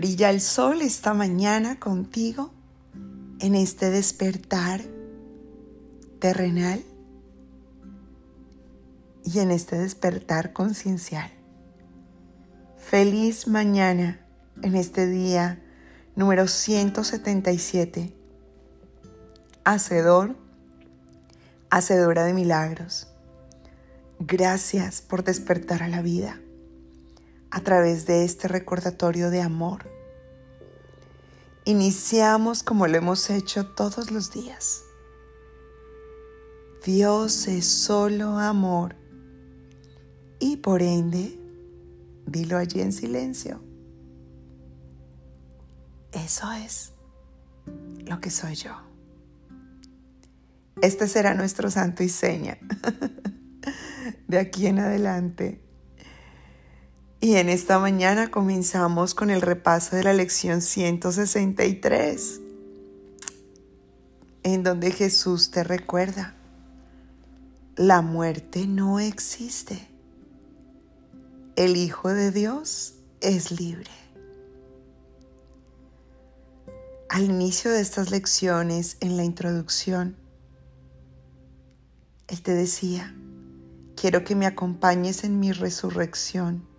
Brilla el sol esta mañana contigo en este despertar terrenal y en este despertar conciencial. Feliz mañana en este día número 177. Hacedor, hacedora de milagros. Gracias por despertar a la vida a través de este recordatorio de amor. Iniciamos como lo hemos hecho todos los días. Dios es solo amor y por ende, dilo allí en silencio. Eso es lo que soy yo. Este será nuestro santo y seña. De aquí en adelante y en esta mañana comenzamos con el repaso de la lección 163, en donde Jesús te recuerda, la muerte no existe. El Hijo de Dios es libre. Al inicio de estas lecciones, en la introducción, Él te decía, quiero que me acompañes en mi resurrección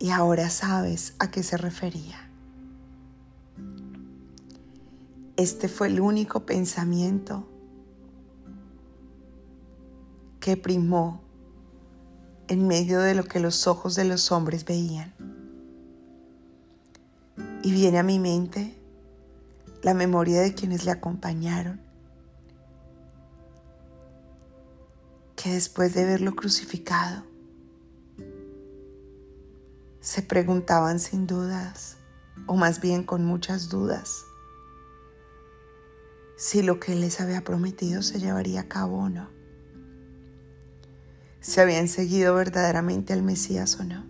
y ahora sabes a qué se refería. Este fue el único pensamiento que primó en medio de lo que los ojos de los hombres veían. Y viene a mi mente la memoria de quienes le acompañaron, que después de verlo crucificado, se preguntaban sin dudas, o más bien con muchas dudas, si lo que les había prometido se llevaría a cabo o no. Si habían seguido verdaderamente al Mesías o no.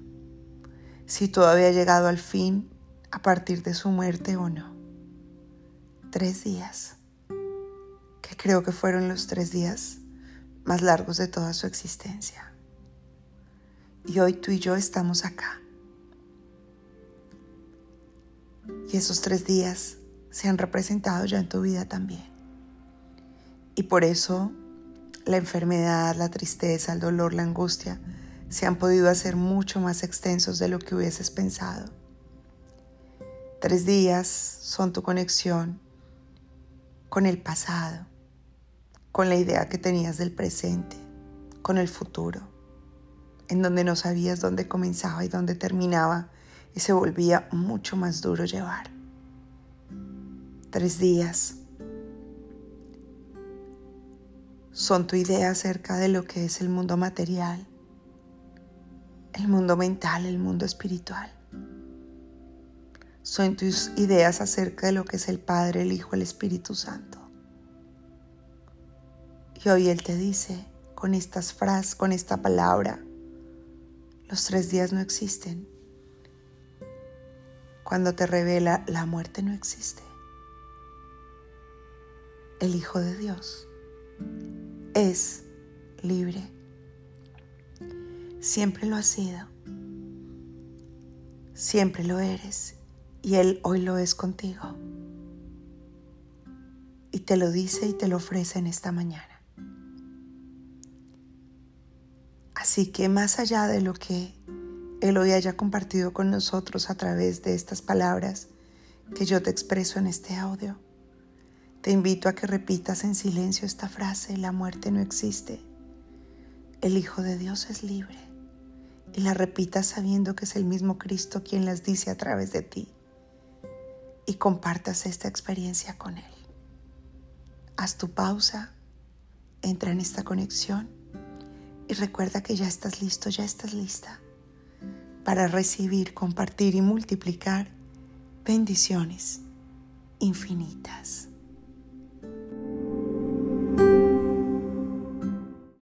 Si todo había llegado al fin a partir de su muerte o no. Tres días, que creo que fueron los tres días más largos de toda su existencia. Y hoy tú y yo estamos acá Y esos tres días se han representado ya en tu vida también. Y por eso la enfermedad, la tristeza, el dolor, la angustia se han podido hacer mucho más extensos de lo que hubieses pensado. Tres días son tu conexión con el pasado, con la idea que tenías del presente, con el futuro, en donde no sabías dónde comenzaba y dónde terminaba y se volvía mucho más duro llevar. Tres días son tu idea acerca de lo que es el mundo material, el mundo mental, el mundo espiritual. Son tus ideas acerca de lo que es el Padre, el Hijo, el Espíritu Santo. Y hoy Él te dice con estas frases, con esta palabra, los tres días no existen cuando te revela la muerte no existe. El Hijo de Dios es libre. Siempre lo ha sido. Siempre lo eres. Y Él hoy lo es contigo. Y te lo dice y te lo ofrece en esta mañana. Así que más allá de lo que él hoy haya compartido con nosotros a través de estas palabras que yo te expreso en este audio. Te invito a que repitas en silencio esta frase, la muerte no existe, el Hijo de Dios es libre, y la repitas sabiendo que es el mismo Cristo quien las dice a través de ti, y compartas esta experiencia con Él. Haz tu pausa, entra en esta conexión y recuerda que ya estás listo, ya estás lista para recibir, compartir y multiplicar bendiciones infinitas.